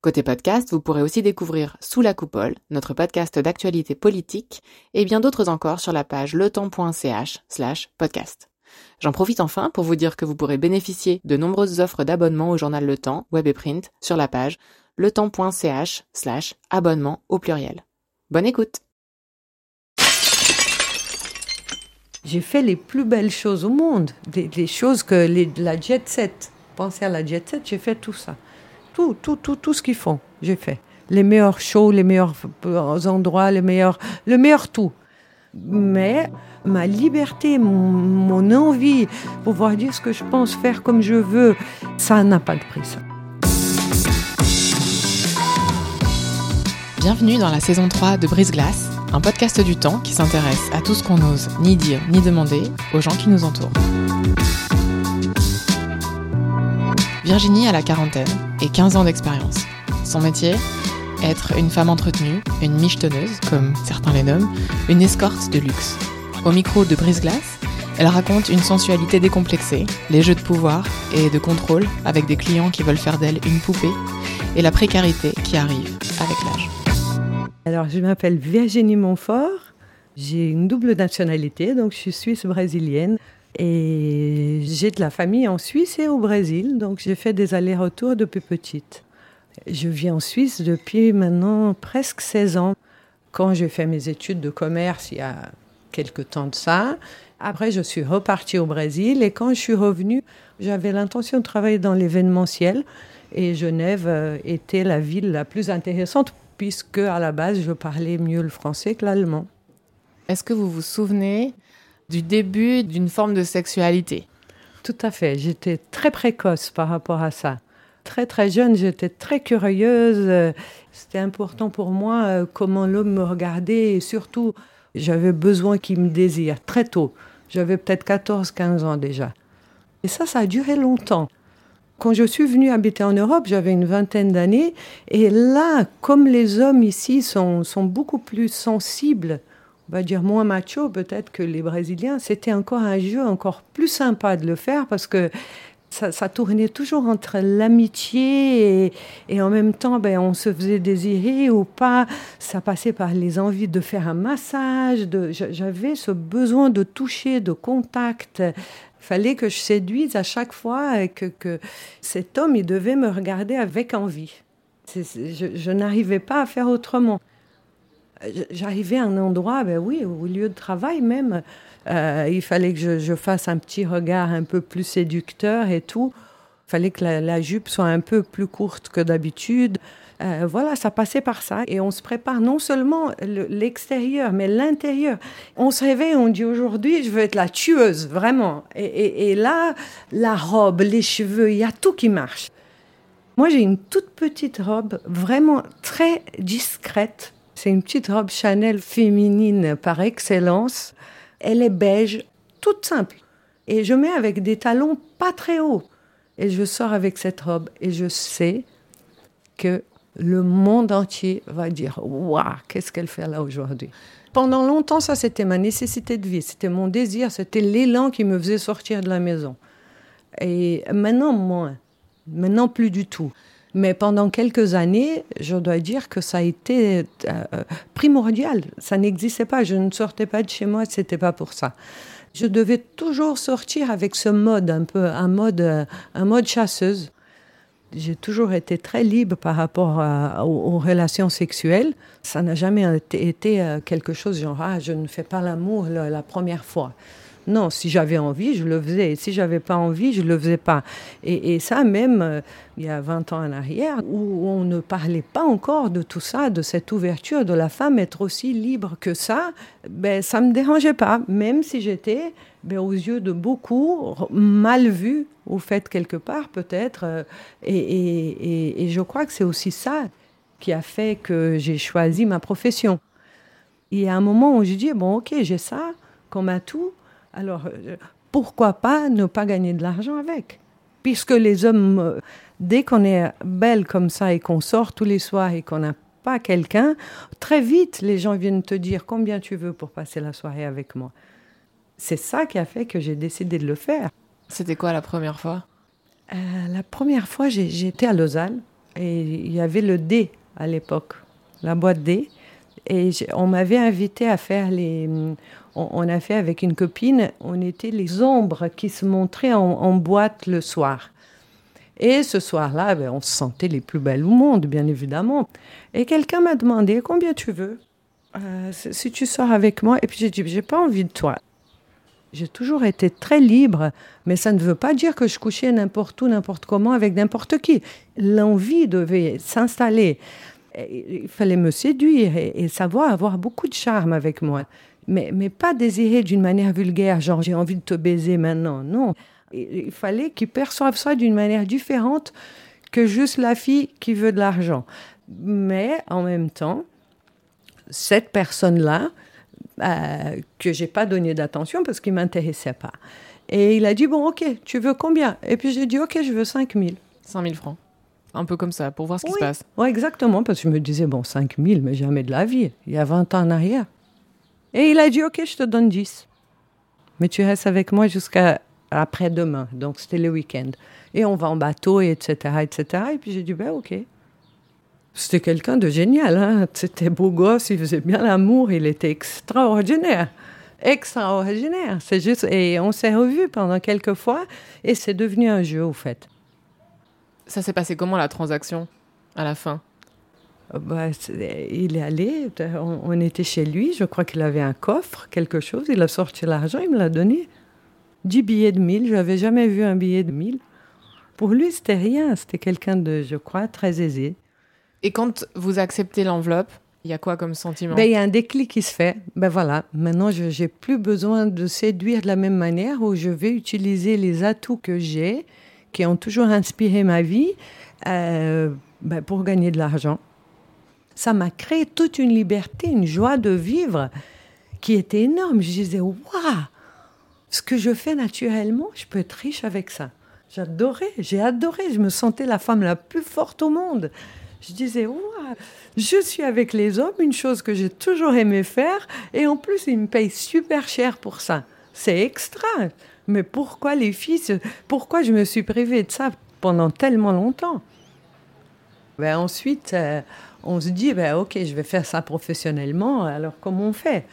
Côté podcast, vous pourrez aussi découvrir Sous la coupole, notre podcast d'actualité politique, et bien d'autres encore sur la page letemps.ch slash podcast. J'en profite enfin pour vous dire que vous pourrez bénéficier de nombreuses offres d'abonnement au journal Le Temps, web et print, sur la page letemps.ch slash abonnement au pluriel. Bonne écoute J'ai fait les plus belles choses au monde, des, choses que la jet set. Pensez à la jet set, j'ai fait tout ça tout, tout, tout, tout ce qu'ils font, j'ai fait. Les meilleurs shows, les meilleurs endroits, les meilleurs, le meilleur tout. Mais ma liberté, mon, envie, pouvoir dire ce que je pense, faire comme je veux, ça n'a pas de prix. Bienvenue dans la saison 3 de Brise Glace, un podcast du temps qui s'intéresse à tout ce qu'on n'ose ni dire ni demander aux gens qui nous entourent. Virginie a la quarantaine et 15 ans d'expérience. Son métier Être une femme entretenue, une michetonneuse, comme certains les nomment, une escorte de luxe. Au micro de Brise Glace, elle raconte une sensualité décomplexée, les jeux de pouvoir et de contrôle avec des clients qui veulent faire d'elle une poupée, et la précarité qui arrive avec l'âge. Alors, je m'appelle Virginie Montfort. J'ai une double nationalité, donc je suis suisse-brésilienne. Et j'ai de la famille en Suisse et au Brésil, donc j'ai fait des allers-retours depuis petite. Je vis en Suisse depuis maintenant presque 16 ans. Quand j'ai fait mes études de commerce il y a quelque temps de ça, après je suis repartie au Brésil et quand je suis revenue, j'avais l'intention de travailler dans l'événementiel et Genève euh, était la ville la plus intéressante puisque à la base je parlais mieux le français que l'allemand. Est-ce que vous vous souvenez du début d'une forme de sexualité. Tout à fait. J'étais très précoce par rapport à ça. Très très jeune, j'étais très curieuse. C'était important pour moi euh, comment l'homme me regardait et surtout, j'avais besoin qu'il me désire très tôt. J'avais peut-être 14-15 ans déjà. Et ça, ça a duré longtemps. Quand je suis venue habiter en Europe, j'avais une vingtaine d'années. Et là, comme les hommes ici sont, sont beaucoup plus sensibles on va dire moins macho peut-être que les Brésiliens, c'était encore un jeu encore plus sympa de le faire parce que ça, tournait toujours entre l'amitié et, en même temps, ben, on se faisait désirer ou pas. Ça passait par les envies de faire un massage. J'avais ce besoin de toucher, de contact. Fallait que je séduise à chaque fois et que, que cet homme, il devait me regarder avec envie. je n'arrivais pas à faire autrement. J'arrivais à un endroit, ben oui, au lieu de travail même, euh, il fallait que je, fasse un petit regard un peu plus séducteur et tout. Il fallait que la, jupe soit un peu plus courte que d'habitude. Euh, voilà, ça passait par ça. Et on se prépare non seulement l'extérieur, mais l'intérieur. On se réveille, on dit aujourd'hui, je veux être la tueuse, vraiment. Et, et là, la robe, les cheveux, il y a tout qui marche. Moi, j'ai une toute petite robe, vraiment très discrète, c'est une petite robe Chanel féminine par excellence. Elle est beige, toute simple. Et je mets avec des talons pas très hauts. Et je sors avec cette robe et je sais que le monde entier va dire Waouh, qu'est-ce qu'elle fait là aujourd'hui? Pendant longtemps, ça c'était ma nécessité de vie, c'était mon désir, c'était l'élan qui me faisait sortir de la maison. Et maintenant, moins. Maintenant, plus du tout. Mais pendant quelques années, je dois dire que ça a été euh, primordial. Ça n'existait pas. Je ne sortais pas de chez moi, ce n'était pas pour ça. Je devais toujours sortir avec ce mode, un peu un mode, un mode chasseuse. J'ai toujours été très libre par rapport aux, relations sexuelles. Ça n'a jamais été, euh, quelque chose genre ah, je ne fais pas l'amour la première fois. Non, si j'avais envie, je le faisais. Et si j'avais pas envie, je le faisais pas. Et, ça, même euh, il y a 20 ans en arrière, où on ne parlait pas encore de tout ça, de cette ouverture de la femme être aussi libre que ça, ben, ça me dérangeait pas. Même si j'étais, ben, aux yeux de beaucoup, mal vue, ou faite quelque part peut-être. Euh, et, et je crois que c'est aussi ça qui a fait que j'ai choisi ma profession. Il y a un moment où je dis, bon, ok, j'ai ça comme atout, alors, euh, pourquoi pas ne pas gagner de l'argent avec? Puisque les hommes, euh, dès qu'on est belle comme ça et qu'on sort tous les soirs et qu'on n'a pas quelqu'un, très vite les gens viennent te dire combien tu veux pour passer la soirée avec moi? C'est ça qui a fait que j'ai décidé de le faire. C'était quoi la première fois? Euh, La première fois, j'étais à Lausanne et il y avait le D à l'époque, la boîte D. Et on m'avait invité à faire les. On, a fait avec une copine, on était les ombres qui se montraient en, boîte le soir. Et ce soir-là, ben, on se sentait les plus belles au monde, bien évidemment. Et quelqu'un m'a demandé combien tu veux euh, si tu sors avec moi? Et puis j'ai dit j'ai pas envie de toi. J'ai toujours été très libre, mais ça ne veut pas dire que je couchais n'importe où, n'importe comment, avec n'importe qui. L'envie devait s'installer. Il fallait me séduire et, savoir avoir beaucoup de charme avec moi. Mais, mais pas désirer d'une manière vulgaire, genre j'ai envie de te baiser maintenant. Non. Il fallait qu'ils perçoivent ça d'une manière différente que juste la fille qui veut de l'argent. Mais en même temps, cette personne-là, euh, que j'ai pas donné d'attention parce qu'il m'intéressait pas. Et il a dit, bon, ok, tu veux combien? Et puis j'ai dit, ok, je veux 5 000. 5 000 francs. Un peu comme ça, pour voir ce qui se passe. Oui, exactement, parce que je me disais, bon, 5 000, mais jamais de la vie. Il y a 20 ans en arrière. Et il a dit, ok, je te donne 10. Mais tu restes avec moi jusqu'à après-demain. Donc c'était le week-end. Et on va en bateau, et etc., etc. Et puis j'ai dit, ben ok. C'était quelqu'un de génial. Hein. C'était beau gosse, il faisait bien l'amour, il était extraordinaire. Extraordinaire. C'est juste. Et on s'est revus pendant quelques fois et c'est devenu un jeu, au fait. Ça s'est passé comment la transaction à la fin? Bah, il est allé, on, était chez lui, je crois qu'il avait un coffre, quelque chose, il a sorti l'argent, il me l'a donné. Dix billets de mille, je n'avais jamais vu un billet de mille. Pour lui, c'était rien, c'était quelqu'un de, je crois, très aisé. Et quand vous acceptez l'enveloppe, il y a quoi comme sentiment? Ben, Il y a un déclic qui se fait. Ben voilà, maintenant je n'ai plus besoin de séduire de la même manière où je vais utiliser les atouts que j'ai, qui ont toujours inspiré ma vie, euh, ben, pour gagner de l'argent. Ça m'a créé toute une liberté, une joie de vivre qui était énorme. Je disais, waouh, ce que je fais naturellement, je peux être riche avec ça. J'adorais, j'ai adoré, je me sentais la femme la plus forte au monde. Je disais, je suis avec les hommes, une chose que j'ai toujours aimé faire, et en plus, ils me payent super cher pour ça. C'est extra. Mais pourquoi les filles, pourquoi je me suis privée de ça pendant tellement longtemps? Ben Ensuite, euh, on se dit, ben, ok, je vais faire ça professionnellement, alors comment on fait?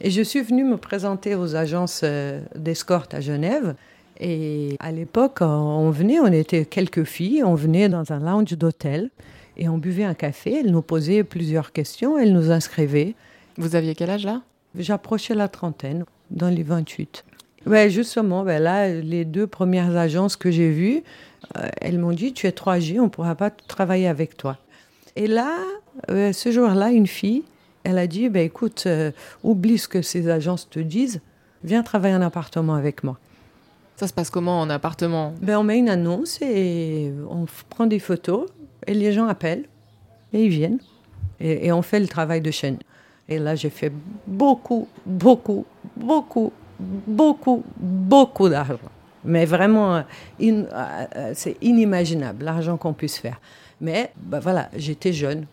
Et je suis venue me présenter aux agences euh, d'escorte à Genève. Et à l'époque, on venait, on était quelques filles, on venait dans un lounge d'hôtel. Et on buvait un café, elle nous posait plusieurs questions, elle nous inscrivait. Vous aviez quel âge là? J'approchais la trentaine, dans les 28. Ouais, justement, ben là, les deux premières agences que j'ai vues, euh, elles m'ont dit Tu es 3G, on ne pourra pas travailler avec toi. Et là, euh, ce jour-là, une fille, elle a dit ben, Écoute, euh, oublie ce que ces agences te disent, viens travailler en appartement avec moi. Ça se passe comment en appartement? Ben, On met une annonce et on prend des photos et les gens appellent et ils viennent. Et, on fait le travail de chaîne. Et là, j'ai fait beaucoup, beaucoup, beaucoup, beaucoup, beaucoup d'argent. Mais vraiment, euh, c'est inimaginable l'argent qu'on puisse faire. Mais bah voilà, j'étais jeune,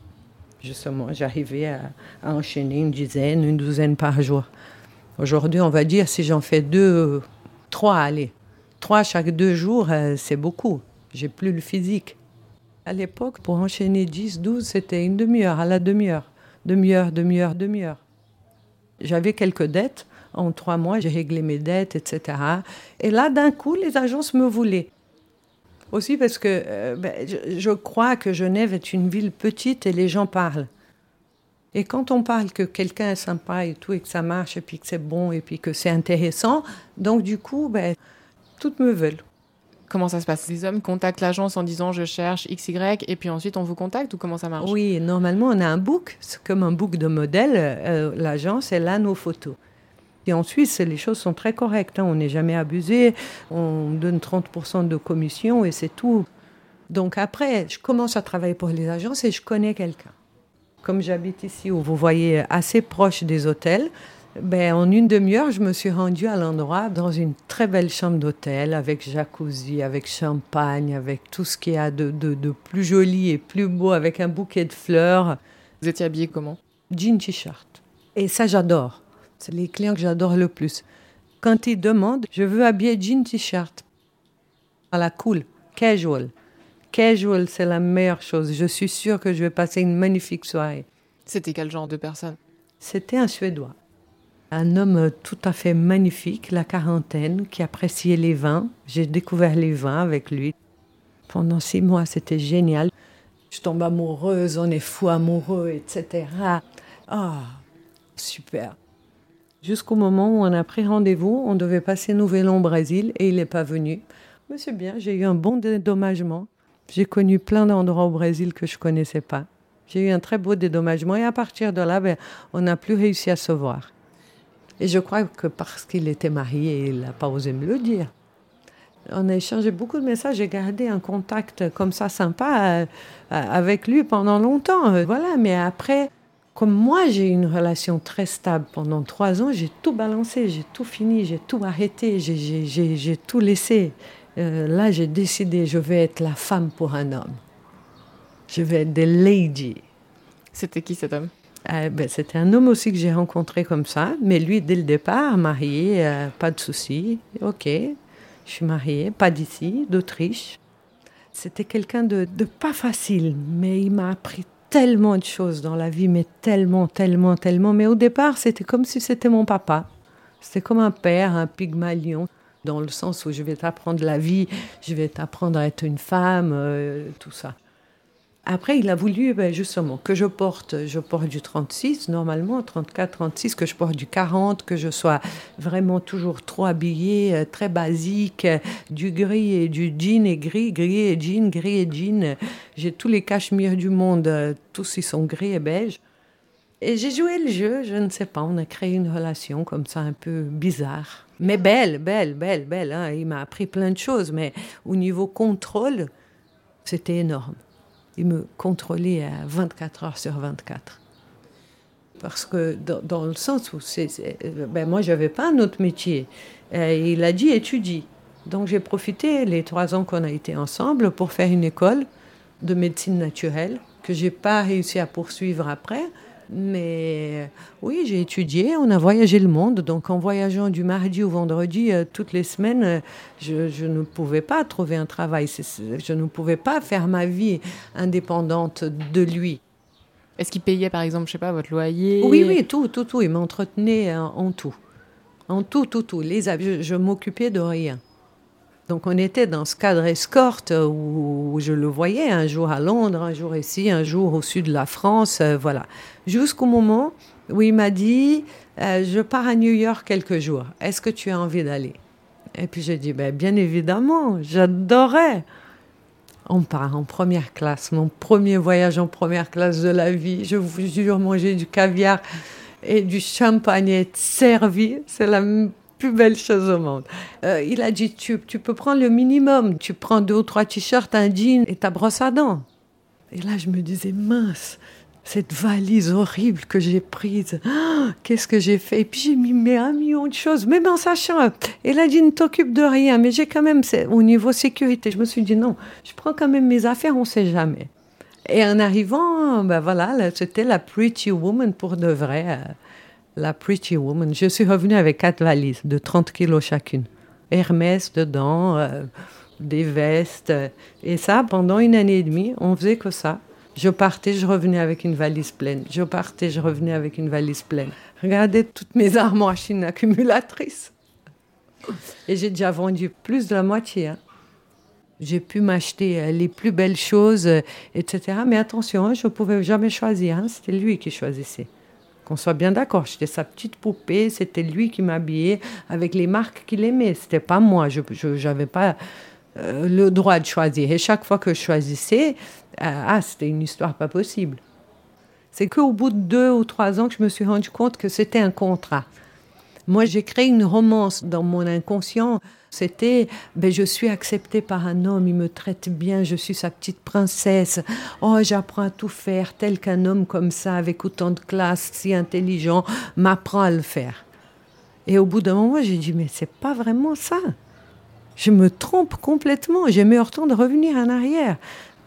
justement. J'arrivais à, enchaîner une dizaine, une douzaine par jour. Aujourd'hui, on va dire, si j'en fais deux, trois, allez, trois chaque deux jours, euh, c'est beaucoup. J'ai plus le physique. À l'époque, pour enchaîner 10, 12, c'était une demi-heure, à la demi-heure. Demi-heure, demi-heure, demi-heure. J'avais quelques dettes. En trois mois, j'ai réglé mes dettes, etc. Et là, d'un coup, les agences me voulaient. Aussi parce que euh, ben, je, crois que Genève est une ville petite et les gens parlent. Et quand on parle que quelqu'un est sympa et tout, et que ça marche, et puis que c'est bon, et puis que c'est intéressant, donc du coup, ben, toutes me veulent. Comment ça se passe? Les hommes contactent l'agence en disant je cherche XY et puis ensuite on vous contacte ou comment ça marche? Oui, normalement on a un book, c'est comme un book de modèle. Euh, l'agence, elle a nos photos. Et en Suisse, les choses sont très correctes. Hein. On n'est jamais abusé. On donne 30% de commission et c'est tout. Donc après, je commence à travailler pour les agences et je connais quelqu'un. Comme j'habite ici, où vous voyez assez proche des hôtels, ben, En une demi-heure, je me suis rendue à l'endroit dans une très belle chambre d'hôtel avec jacuzzi, avec champagne, avec tout ce qu'il y a de, de, de, plus joli et plus beau, avec un bouquet de fleurs. Vous étiez habillée comment? Jean t-shirt. Et ça, j'adore. C'est les clients que j'adore le plus. Quand ils demandent, je veux habiller jean t-shirt. À la cool, casual. Casual, c'est la meilleure chose. Je suis sûre que je vais passer une magnifique soirée. C'était quel genre de personne? C'était un Suédois. Un homme tout à fait magnifique, la quarantaine, qui appréciait les vins. J'ai découvert les vins avec lui. Pendant six mois, c'était génial. Je tombe amoureuse, on est fou amoureux, etc. Ah, super. Jusqu'au moment où on a pris rendez-vous, on devait passer Nouvel An au Brésil et il n'est pas venu. Mais c'est bien, j'ai eu un bon dédommagement. J'ai connu plein d'endroits au Brésil que je ne connaissais pas. J'ai eu un très beau dédommagement et à partir de là, ben, on n'a plus réussi à se voir. Et je crois que parce qu'il était marié, il n'a pas osé me le dire. On a échangé beaucoup de messages, j'ai gardé un contact comme ça sympa euh, avec lui pendant longtemps. Voilà, mais après, comme moi j'ai eu une relation très stable pendant trois ans, j'ai tout balancé, j'ai tout fini, j'ai tout arrêté, j'ai tout laissé. Euh, là, j'ai décidé, je vais être la femme pour un homme. Je vais être des lady. C'était qui cet homme? Euh, ben, C'était un homme aussi que j'ai rencontré comme ça, mais lui, dès le départ, marié, euh, pas de souci. Ok, je suis mariée, pas d'ici, d'Autriche. C'était quelqu'un de, de pas facile, mais il m'a appris tellement de choses dans la vie, mais tellement, tellement, tellement. Mais au départ, c'était comme si c'était mon papa. C'était comme un père, un pygmalion, dans le sens où je vais t'apprendre la vie, je vais t'apprendre à être une femme, euh, tout ça. Après, il a voulu ben, justement que je porte, je porte du 36 normalement, 34, 36, que je porte du 40, que je sois vraiment toujours trop habillée, euh, très basique, euh, du gris et du jean et gris, gris et jean, gris et jean. J'ai tous les cachemires du monde, euh, tous ils sont gris et beige. Et j'ai joué le jeu, je ne sais pas, on a créé une relation comme ça un peu bizarre. Mais belle, belle, belle, belle. Hein. Il m'a appris plein de choses, mais au niveau contrôle, c'était énorme il me contrôlait à 24 heures sur 24. Parce que dans, le sens où c'est, ben moi, je n'avais pas un autre métier. Et il a dit étudie. Donc j'ai profité les trois ans qu'on a été ensemble pour faire une école de médecine naturelle que j'ai pas réussi à poursuivre après. Mais oui, j'ai étudié, on a voyagé le monde. Donc en voyageant du mardi au vendredi, euh, toutes les semaines, euh, je, ne pouvais pas trouver un travail. Je ne pouvais pas faire ma vie indépendante de lui. Est-ce qu'il payait par exemple, je sais pas, votre loyer? Oui, oui, tout, tout, tout. Il m'entretenait en, tout. En tout, tout, tout. Les, je, je m'occupais de rien. Donc on était dans ce cadre escorte où, je le voyais un jour à Londres, un jour ici, un jour au sud de la France, euh, voilà. Jusqu'au moment où il m'a dit, euh, je pars à New York quelques jours, est-ce que tu as envie d'aller? Et puis j'ai dit, ben, bien évidemment, j'adorais. On part en première classe, mon premier voyage en première classe de la vie. Je vous jure, manger du caviar et du champagne être servi, c'est la plus belle chose au monde. Euh, il a dit, tu, tu, peux prendre le minimum. Tu prends deux ou trois t-shirts, un jean et ta brosse à dents. Et là, je me disais, mince, cette valise horrible que j'ai prise, ah, qu'est-ce que j'ai fait? Et puis j'ai mis mais un million de choses, même en sachant. Il a dit, ne t'occupe de rien, mais j'ai quand même, au niveau sécurité, je me suis dit, non, je prends quand même mes affaires, on ne sait jamais. Et en arrivant, ben voilà, c'était la pretty woman pour de vrai. La Pretty Woman. Je suis revenue avec quatre valises de 30 kilos chacune. Hermès dedans, euh, des vestes. Et ça, pendant une année et demie, on faisait que ça. Je partais, je revenais avec une valise pleine. Je partais, je revenais avec une valise pleine. Regardez toutes mes armoires chines accumulatrices. Et j'ai déjà vendu plus de la moitié. Hein. J'ai pu m'acheter euh, les plus belles choses, euh, etc. Mais attention, hein, je ne pouvais jamais choisir. Hein. C'était lui qui choisissait. Qu'on soit bien d'accord, j'étais sa petite poupée, c'était lui qui m'habillait avec les marques qu'il aimait, c'était pas moi, je n'avais pas euh, le droit de choisir. Et chaque fois que je choisissais, euh, ah, c'était une histoire pas possible. C'est qu'au bout de deux ou trois ans que je me suis rendu compte que c'était un contrat. Moi, j'ai créé une romance dans mon inconscient. C'était, ben, je suis acceptée par un homme, il me traite bien, je suis sa petite princesse. Oh, j'apprends à tout faire, tel qu'un homme comme ça, avec autant de classe, si intelligent, m'apprend à le faire. Et au bout d'un moment, j'ai dit, mais c'est pas vraiment ça. Je me trompe complètement. J'ai meilleur temps de revenir en arrière.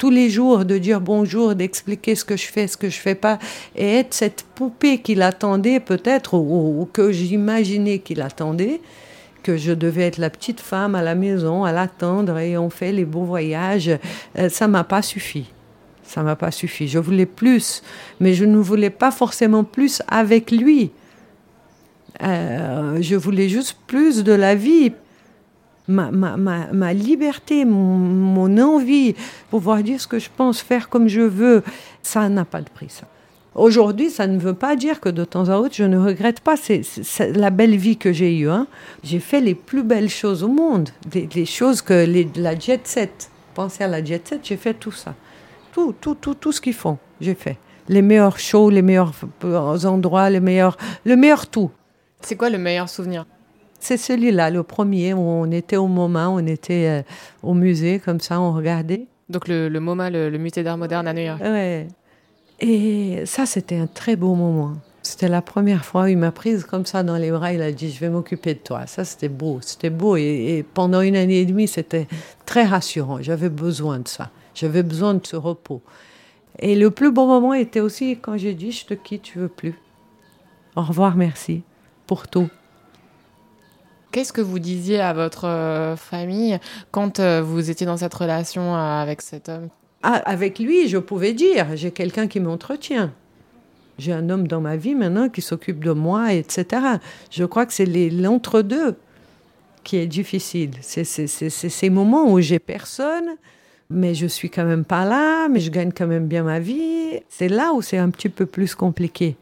Tous les jours, de dire bonjour, d'expliquer ce que je fais, ce que je fais pas, et être cette poupée qu'il attendait peut-être, ou, que j'imaginais qu'il attendait, que je devais être la petite femme à la maison, à l'attendre, et on fait les beaux voyages. Euh, ça m'a pas suffi. Ça m'a pas suffi. Je voulais plus, mais je ne voulais pas forcément plus avec lui. Euh, je voulais juste plus de la vie, ma, ma, ma, liberté, mon, envie, pouvoir dire ce que je pense, faire comme je veux. Ça n'a pas de prix, ça. Aujourd'hui, ça ne veut pas dire que de temps à autre, je ne regrette pas c'est, la belle vie que j'ai eue. Hein. J'ai fait les plus belles choses au monde, des, choses que les, la jet set. Pensez à la jet set, j'ai fait tout ça. Tout, tout, tout, tout ce qu'ils font, j'ai fait. Les meilleurs shows, les meilleurs endroits, les meilleurs, le meilleur tout. C'est quoi le meilleur souvenir? C'est celui-là, le premier, où on était au MoMA, on était euh, au musée, comme ça, on regardait. Donc le, le MoMA, le, le musée d'art moderne à New York. Ouais. Et ça, c'était un très beau moment. C'était la première fois où il m'a prise comme ça dans les bras. Il a dit Je vais m'occuper de toi. Ça, c'était beau. C'était beau. Et, et, pendant une année et demie, c'était très rassurant. J'avais besoin de ça. J'avais besoin de ce repos. Et le plus beau moment était aussi quand j'ai dit Je te quitte, je veux plus. Au revoir, merci pour tout. Qu'est-ce que vous disiez à votre euh, famille quand euh, vous étiez dans cette relation euh, avec cet homme? Ah, Avec lui, je pouvais dire, j'ai quelqu'un qui m'entretient. J'ai un homme dans ma vie maintenant qui s'occupe de moi, etc. Je crois que c'est l'entre-deux qui est difficile. C'est ces moments où j'ai personne, mais je suis quand même pas là, mais je gagne quand même bien ma vie. C'est là où c'est un petit peu plus compliqué.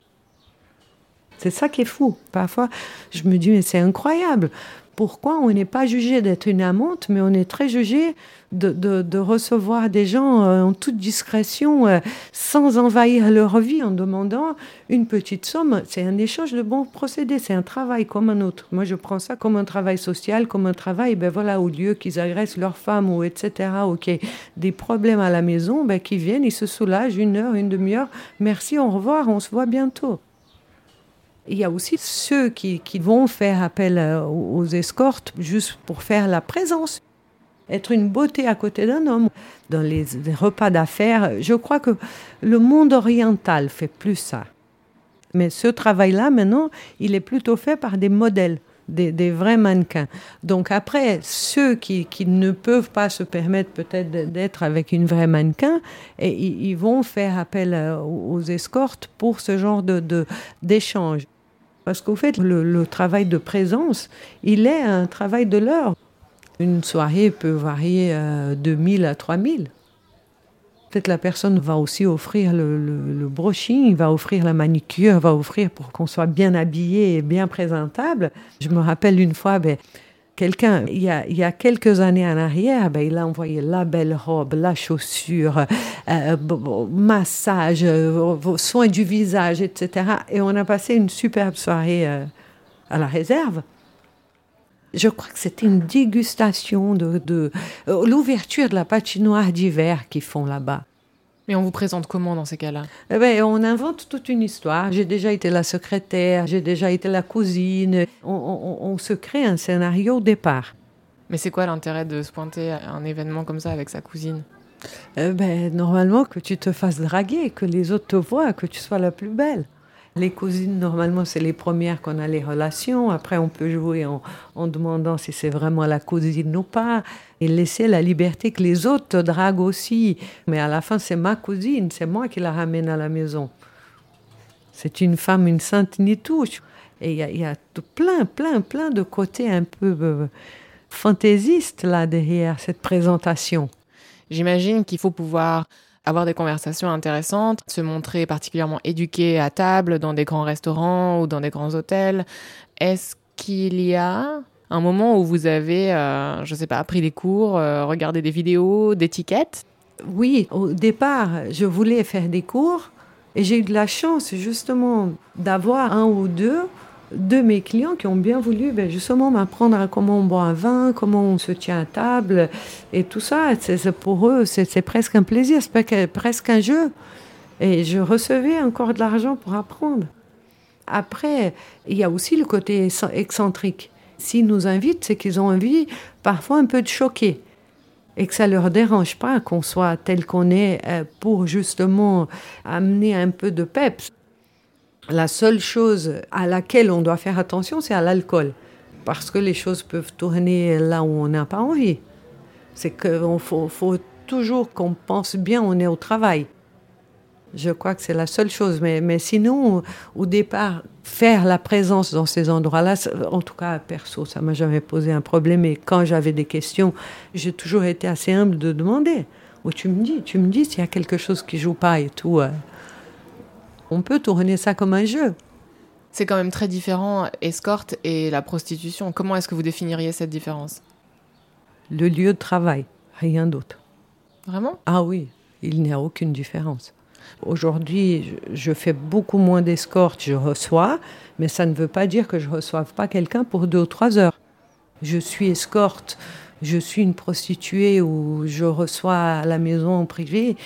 C'est ça qui est fou. Parfois, je me dis, mais c'est incroyable. Pourquoi on n'est pas jugé d'être une amante, mais on est très jugé de, recevoir des gens euh, en toute discrétion, euh, sans envahir leur vie, en demandant une petite somme. C'est un échange de bons procédés, c'est un travail comme un autre. Moi, je prends ça comme un travail social, comme un travail, ben voilà, au lieu qu'ils agressent leurs femmes ou etc., ait des problèmes à la maison, ben, qu'ils viennent, ils se soulagent une heure, une demi-heure. Merci, au revoir, on se voit bientôt. Il y a aussi ceux qui, vont faire appel euh, aux escortes juste pour faire la présence. Être une beauté à côté d'un homme. Dans les, repas d'affaires, je crois que le monde oriental fait plus ça. Mais ce travail-là, maintenant, il est plutôt fait par des modèles. Des, vrais mannequins. Donc après, ceux qui, ne peuvent pas se permettre peut-être d'être avec une vraie mannequin, et, ils vont faire appel euh, aux escortes pour ce genre d'échange. Parce qu'au fait, le, travail de présence, il est un travail de l'heure. Une soirée peut varier de 2000 à 3000. Peut-être la personne va aussi offrir le, le, va offrir la manicure, va offrir pour qu'on soit bien habillé et bien présentable. Je me rappelle une fois, ben, quelqu'un, il, il, y a quelques années en arrière, ben, il a envoyé la belle robe, la chaussure, euh, massage, euh, soins du visage, etc. Et on a passé une superbe soirée euh, à la réserve. Je crois que c'était une dégustation de, de euh, l'ouverture de la patinoire d'hiver qu'ils font là-bas. Mais on vous présente comment dans ces cas-là? Eh ben, On invente toute une histoire. J'ai déjà été la secrétaire, j'ai déjà été la cousine. On, on, on se crée un scénario au départ. Mais c'est quoi l'intérêt de se pointer à un événement comme ça avec sa cousine? Eh ben, Normalement, que tu te fasses draguer, que les autres te voient, que tu sois la plus belle. Les cousines, normalement, c'est les premières qu'on a les relations. Après, on peut jouer en, demandant si c'est vraiment la cousine ou pas. Et laisser la liberté que les autres te draguent aussi. Mais à la fin, c'est ma cousine, c'est moi qui la ramène à la maison. C'est une femme, une sainte ni touche. Et il y a, y a plein, plein, plein de côtés un peu euh, fantaisistes là derrière cette présentation. J'imagine qu'il faut pouvoir avoir des conversations intéressantes, se montrer particulièrement éduqué à table dans des grands restaurants ou dans des grands hôtels. Est-ce qu'il y a un moment où vous avez, euh, je ne sais pas, pris des cours, euh, regardé des vidéos, d'étiquettes Oui, au départ, je voulais faire des cours et j'ai eu de la chance justement d'avoir un ou deux de mes clients qui ont bien voulu ben, justement m'apprendre à comment on boit un vin, comment on se tient à table et tout ça. C'est, pour eux, c'est, presque un plaisir, c'est presque un jeu. Et je recevais encore de l'argent pour apprendre. Après, il y a aussi le côté excentrique. S'ils nous invitent, c'est qu'ils ont envie parfois un peu de choquer et que ça ne leur dérange pas qu'on soit tel qu'on est euh, pour justement amener un peu de peps. La seule chose à laquelle on doit faire attention, c'est à l'alcool. Parce que les choses peuvent tourner là où on n'a pas envie. C'est qu'il faut, faut toujours qu'on pense bien, on est au travail. Je crois que c'est la seule chose. Mais, mais sinon, au départ, faire la présence dans ces endroits-là, en tout cas, perso, ça m'a jamais posé un problème. Et quand j'avais des questions, j'ai toujours été assez humble de demander. Ou tu me dis, tu me dis s'il y a quelque chose qui joue pas et tout. On peut tourner ça comme un jeu. C'est quand même très différent, escorte et la prostitution. Comment est-ce que vous définiriez cette différence? Le lieu de travail, rien d'autre. Vraiment? Ah oui, il n'y a aucune différence. Aujourd'hui, je fais beaucoup moins d'escortes, je reçois, mais ça ne veut pas dire que je ne reçoive pas quelqu'un pour deux ou trois heures. Je suis escorte, je suis une prostituée ou je reçois à la maison en privé.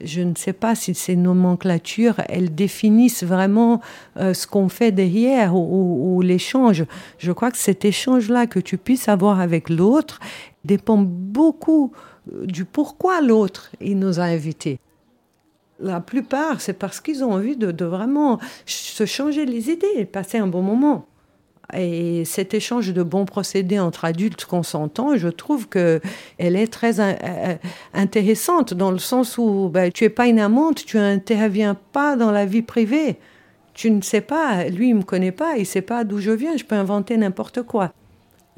Je ne sais pas si ces nomenclatures, elles définissent vraiment euh, ce qu'on fait derrière ou, l'échange. Je crois que cet échange-là que tu puisses avoir avec l'autre dépend beaucoup euh, du pourquoi l'autre il nous a invités. La plupart, c'est parce qu'ils ont envie de, vraiment se changer les idées, passer un bon moment. Et cet échange de bons procédés entre adultes consentants, je trouve que elle est très euh, euh, intéressante dans le sens où ben, tu es pas une amante, tu interviens pas dans la vie privée. Tu ne sais pas, lui il me connaît pas, il sait pas d'où je viens, je peux inventer n'importe quoi.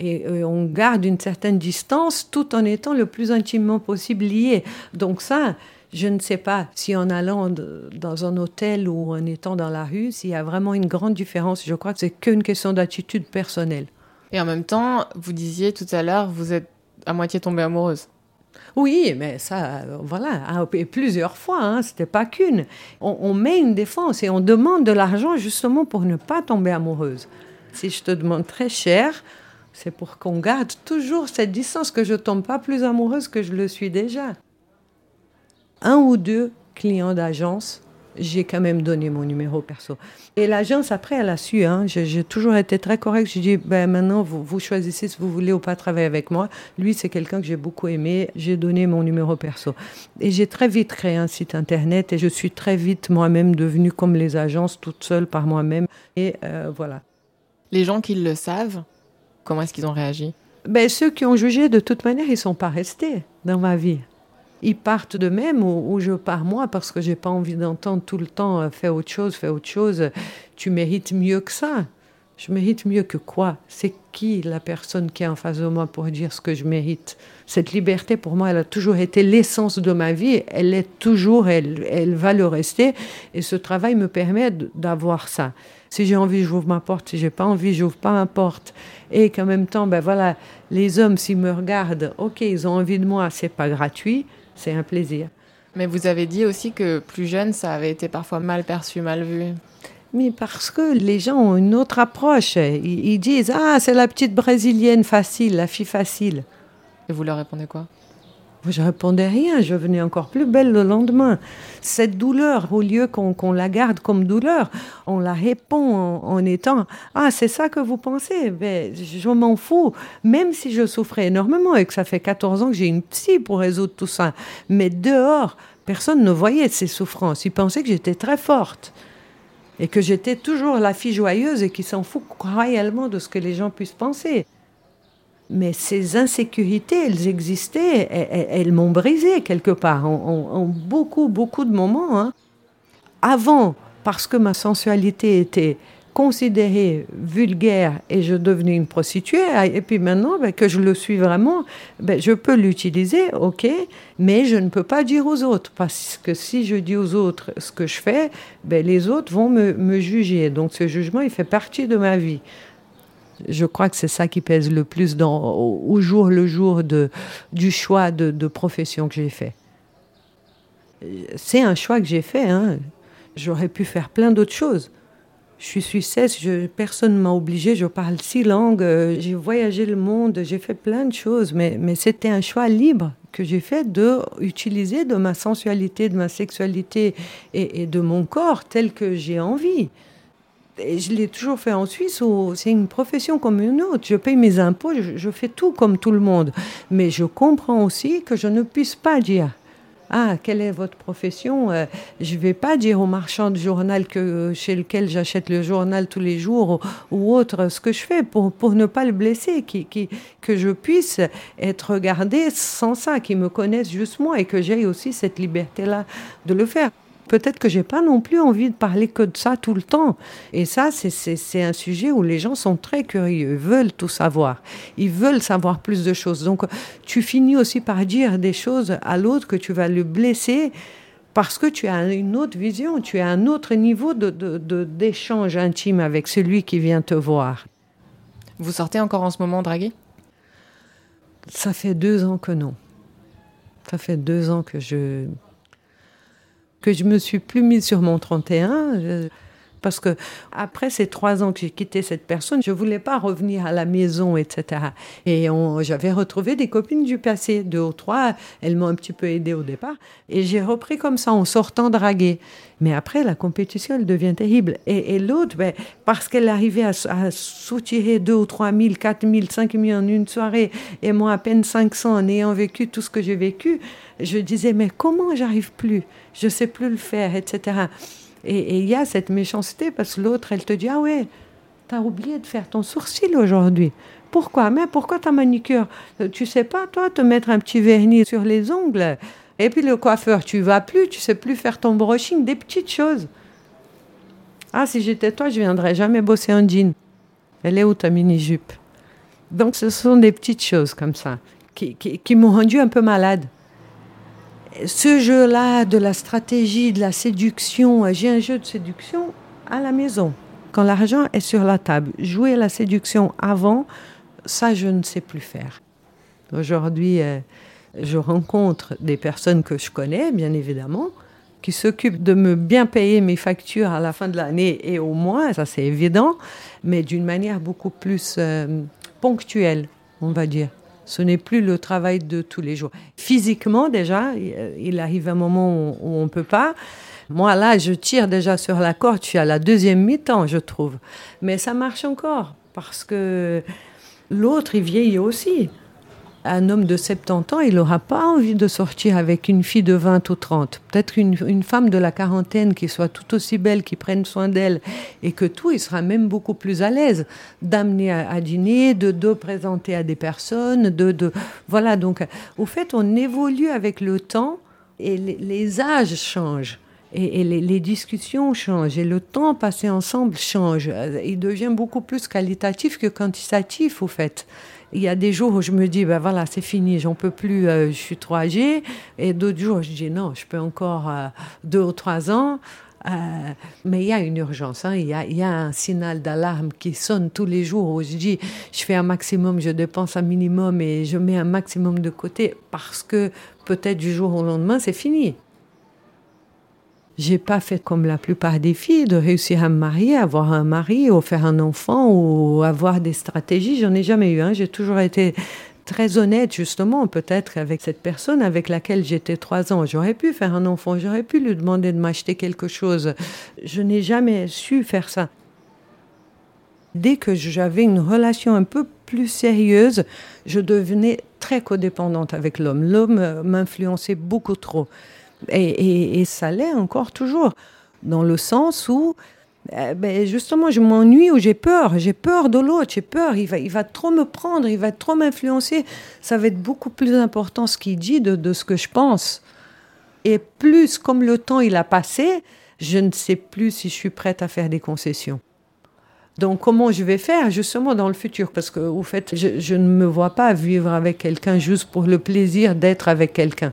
Et euh, on garde une certaine distance tout en étant le plus intimement possible lié. Donc ça, je ne sais pas si en allant dans un hôtel ou en étant dans la rue, s'il y a vraiment une grande différence. Je crois que c'est qu'une question d'attitude personnelle. Et en même temps, vous disiez tout à l'heure, vous êtes à moitié tombée amoureuse. Oui, mais ça, voilà, et plusieurs fois, hein, c'était pas qu'une. On, on, met une défense et on demande de l'argent justement pour ne pas tomber amoureuse. Si je te demande très cher, c'est pour qu'on garde toujours cette distance, que je tombe pas plus amoureuse que je le suis déjà un ou deux clients d'agence, j'ai quand même donné mon numéro perso. Et l'agence, après, elle a su. Hein, j'ai toujours été très correcte. J'ai dit, ben, maintenant, vous, vous, choisissez si vous voulez ou pas travailler avec moi. Lui, c'est quelqu'un que j'ai beaucoup aimé. J'ai donné mon numéro perso. Et j'ai très vite créé un site Internet et je suis très vite moi-même devenue comme les agences, toute seule par moi-même. Et euh, voilà. Les gens qui le savent, comment est-ce qu'ils ont réagi? Ben, Ceux qui ont jugé, de toute manière, ils ne sont pas restés dans ma vie ils partent de même ou, je pars moi parce que j'ai pas envie d'entendre tout le temps euh, fais autre chose, fais autre chose. Tu mérites mieux que ça. Je mérite mieux que quoi? C'est qui la personne qui est en face de moi pour dire ce que je mérite? Cette liberté, pour moi, elle a toujours été l'essence de ma vie. Elle est toujours, elle, elle va le rester. Et ce travail me permet d'avoir ça. Si j'ai envie, j'ouvre ma porte. Si j'ai pas envie, j'ouvre pas ma porte. Et qu'en même temps, ben voilà, les hommes, s'ils me regardent, ok, ils ont envie de moi, c'est pas gratuit c'est un plaisir. Mais vous avez dit aussi que plus jeune, ça avait été parfois mal perçu, mal vu. Mais parce que les gens ont une autre approche. Ils, disent Ah, c'est la petite brésilienne facile, la fille facile. Et vous leur répondez quoi? Je répondais rien, je venais encore plus belle le lendemain. Cette douleur, au lieu qu'on la garde comme douleur, on la répond en, étant Ah, c'est ça que vous pensez ben, Je m'en fous, même si je souffrais énormément et que ça fait 14 ans que j'ai une psy pour résoudre tout ça. Mais dehors, personne ne voyait ces souffrances. Ils pensaient que j'étais très forte et que j'étais toujours la fille joyeuse et qui s'en fout réellement de ce que les gens puissent penser. Mais ces insécurités, elles existaient, elles, m'ont brisé quelque part, en, beaucoup, beaucoup de moments. Hein. Avant, parce que ma sensualité était considérée vulgaire et je devenais une prostituée, et puis maintenant ben, que je le suis vraiment, ben, je peux l'utiliser, ok, mais je ne peux pas dire aux autres, parce que si je dis aux autres ce que je fais, ben, les autres vont me, me juger. Donc ce jugement, il fait partie de ma vie. Je crois que c'est ça qui pèse le plus au, jour le jour du choix de, profession que j'ai fait. C'est un choix que j'ai fait. Hein. J'aurais pu faire plein d'autres choses. Je suis suissesse, je, personne ne m'a obligé, je parle six langues, euh, j'ai voyagé le monde, j'ai fait plein de choses, mais, c'était un choix libre que j'ai fait de utiliser de ma sensualité, de ma sexualité et de mon corps tel que j'ai envie. Je l'ai toujours fait en Suisse où c'est une profession comme une autre. Je paye mes impôts, je, fais tout comme tout le monde. Mais je comprends aussi que je ne puisse pas dire ah, quelle est votre profession euh, Je ne vais pas dire au marchand de journal que, chez lequel j'achète le journal tous les jours ou, autre ce que je fais pour, pour ne pas le blesser, qui, qui, que je puisse être regardé sans ça, qu'ils me connaissent juste moi et que j'ai aussi cette liberté-là de le faire peut-être que j'ai pas non plus envie de parler que de ça tout le temps. Et ça, c'est un sujet où les gens sont très curieux, veulent tout savoir, ils veulent savoir plus de choses. Donc, tu finis aussi par dire des choses à l'autre que tu vas le blesser parce que tu as une autre vision, tu as un autre niveau d'échange de, de, intime avec celui qui vient te voir. Vous sortez encore en ce moment draguer Ça fait deux ans que non. Ça fait deux ans que je que je me suis plus mise sur mon 31 parce que après ces trois ans que j'ai quitté cette personne, je voulais pas revenir à la maison, etc. Et j'avais retrouvé des copines du passé, deux ou trois. Elles m'ont un petit peu aidé au départ. Et j'ai repris comme ça en sortant draguer. Mais après, la compétition, elle devient terrible. Et, l'autre, ben, parce qu'elle arrivait à, soutirer deux ou trois mille, quatre mille, cinq mille en une soirée, et moi à peine 500 en ayant vécu tout ce que j'ai vécu, je disais, mais comment j'arrive plus? Je sais plus le faire, etc. Et il y a cette méchanceté parce que l'autre, elle te dit Ah ouais, t'as oublié de faire ton sourcil aujourd'hui. Pourquoi? Mais pourquoi ta manicure Tu sais pas, toi, te mettre un petit vernis sur les ongles Et puis le coiffeur, tu vas plus, tu sais plus faire ton brushing, des petites choses. Ah, si j'étais toi, je viendrais jamais bosser en jean. Elle est où ta mini-jupe? Donc ce sont des petites choses comme ça qui, qui m'ont rendu un peu malade ce jeu-là de la stratégie, de la séduction, euh, j'ai un jeu de séduction à la maison. Quand l'argent est sur la table, jouer la séduction avant, ça, je ne sais plus faire. Aujourd'hui, euh, je rencontre des personnes que je connais, bien évidemment, qui s'occupent de me bien payer mes factures à la fin de l'année et au moins, ça c'est évident, mais d'une manière beaucoup plus euh, ponctuelle, on va dire. Ce n'est plus le travail de tous les jours. Physiquement, déjà, il arrive un moment où on ne peut pas. Moi, là, je tire déjà sur la corde. Je suis à la deuxième mi-temps, je trouve. Mais ça marche encore parce que l'autre, il vieillit aussi un homme de 70 ans, il n'aura pas envie de sortir avec une fille de 20 ou 30. Peut-être une, une, femme de la quarantaine qui soit tout aussi belle, qui prenne soin d'elle, et que tout, il sera même beaucoup plus à l'aise d'amener à, dîner, de, de présenter à des personnes, de, de voilà. Donc, au fait, on évolue avec le temps et les, âges changent. Et, les, les, discussions changent et le temps passé ensemble change. Il devient beaucoup plus qualitatif que quantitatif, au fait. Il y a des jours où je me dis, ben voilà, c'est fini, j'en peux plus, euh, je suis trop âgée. Et d'autres jours, je dis, non, je peux encore euh, deux ou trois ans. Euh, mais il y a une urgence, hein. il, y a, il y, a, un signal d'alarme qui sonne tous les jours où je dis, je fais un maximum, je dépense un minimum et je mets un maximum de côté parce que peut-être du jour au lendemain, c'est fini. J'ai pas fait comme la plupart des filles de réussir à me marier, avoir un mari, ou faire un enfant, ou avoir des stratégies. J'en ai jamais eu. Hein. J'ai toujours été très honnête, justement, peut-être avec cette personne avec laquelle j'étais trois ans. J'aurais pu faire un enfant, j'aurais pu lui demander de m'acheter quelque chose. Je n'ai jamais su faire ça. Dès que j'avais une relation un peu plus sérieuse, je devenais très codépendante avec l'homme. L'homme m'influençait beaucoup trop. Et, ça l'est encore toujours, dans le sens où, eh ben justement, je m'ennuie ou j'ai peur. J'ai peur de l'autre, j'ai peur. Il va, il va trop me prendre, il va trop m'influencer. Ça va être beaucoup plus important ce qu'il dit de, de ce que je pense. Et plus, comme le temps il a passé, je ne sais plus si je suis prête à faire des concessions. Donc, comment je vais faire justement dans le futur? Parce que, au fait, je ne me vois pas vivre avec quelqu'un juste pour le plaisir d'être avec quelqu'un.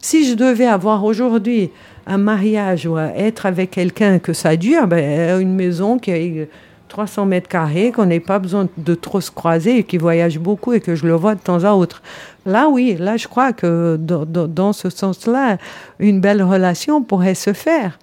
Si je devais avoir aujourd'hui un mariage ou être avec quelqu'un que ça dure, ben, une maison qui a 300 mètres carrés, qu'on n'ait pas besoin de trop se croiser et qui voyage beaucoup et que je le vois de temps à autre. Là, oui, là, je crois que dans, ce sens-là, une belle relation pourrait se faire.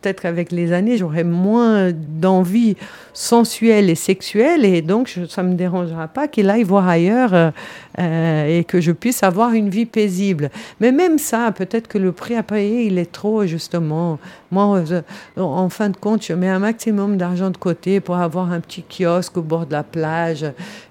peut-être qu'avec les années, j'aurai moins d'envie sensuelle et sexuelle, et donc ça ne me dérangera pas qu'il aille voir ailleurs euh, euh, et que je puisse avoir une vie paisible. Mais même ça, peut-être que le prix à payer, il est trop, justement. Moi, euh, en fin de compte, je mets un maximum d'argent de côté pour avoir un petit kiosque au bord de la plage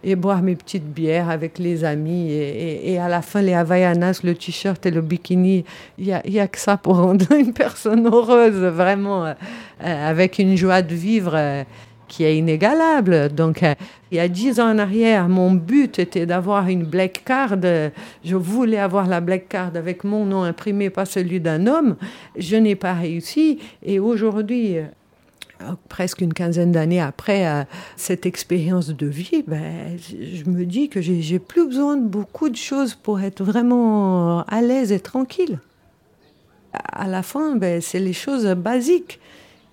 et boire mes petites bières avec les amis. Et, à la fin, les Havaianas, le t-shirt et le bikini, il n'y a, a, que ça pour rendre une personne heureuse, vraiment, avec une joie de vivre qui est inégalable. Donc, euh, il y a dix ans en arrière, mon but était d'avoir une black card. Je voulais avoir la black card avec mon nom imprimé, pas celui d'un homme. Je n'ai pas réussi. Et aujourd'hui, euh, presque une quinzaine d'années après euh, cette expérience de vie, ben, je me dis que j'ai plus besoin de beaucoup de choses pour être vraiment à l'aise et tranquille. À la fin, ben, c'est les choses basiques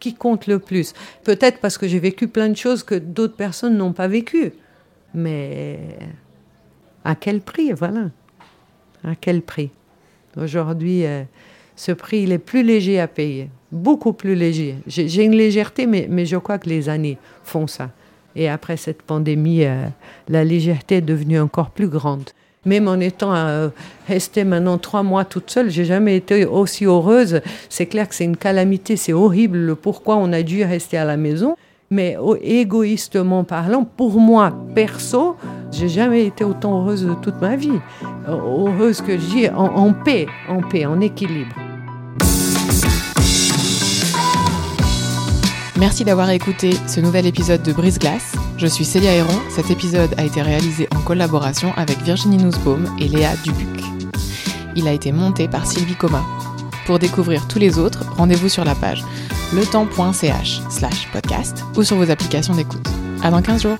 qui compte le plus. Peut-être parce que j'ai vécu plein de choses que d'autres personnes n'ont pas vécues. Mais à quel prix, voilà. À quel prix Aujourd'hui, euh, ce prix, il est plus léger à payer, beaucoup plus léger. J'ai une légèreté, mais, je crois que les années font ça. Et après cette pandémie, euh, la légèreté est devenue encore plus grande. Même en étant euh, restée maintenant trois mois toute seule, j'ai jamais été aussi heureuse. C'est clair que c'est une calamité, c'est horrible le pourquoi on a dû rester à la maison. Mais égoïstement parlant, pour moi, perso, j'ai jamais été autant heureuse de toute ma vie. Heureuse que je dis en, paix, en paix, en équilibre. Merci d'avoir écouté ce nouvel épisode de Brise Glace. Je suis Célia Héron. Cet épisode a été réalisé en collaboration avec Virginie Nussbaum et Léa Dubuc. Il a été monté par Sylvie Coma. Pour découvrir tous les autres, rendez-vous sur la page letemps.ch slash podcast ou sur vos applications d'écoute. À dans 15 jours!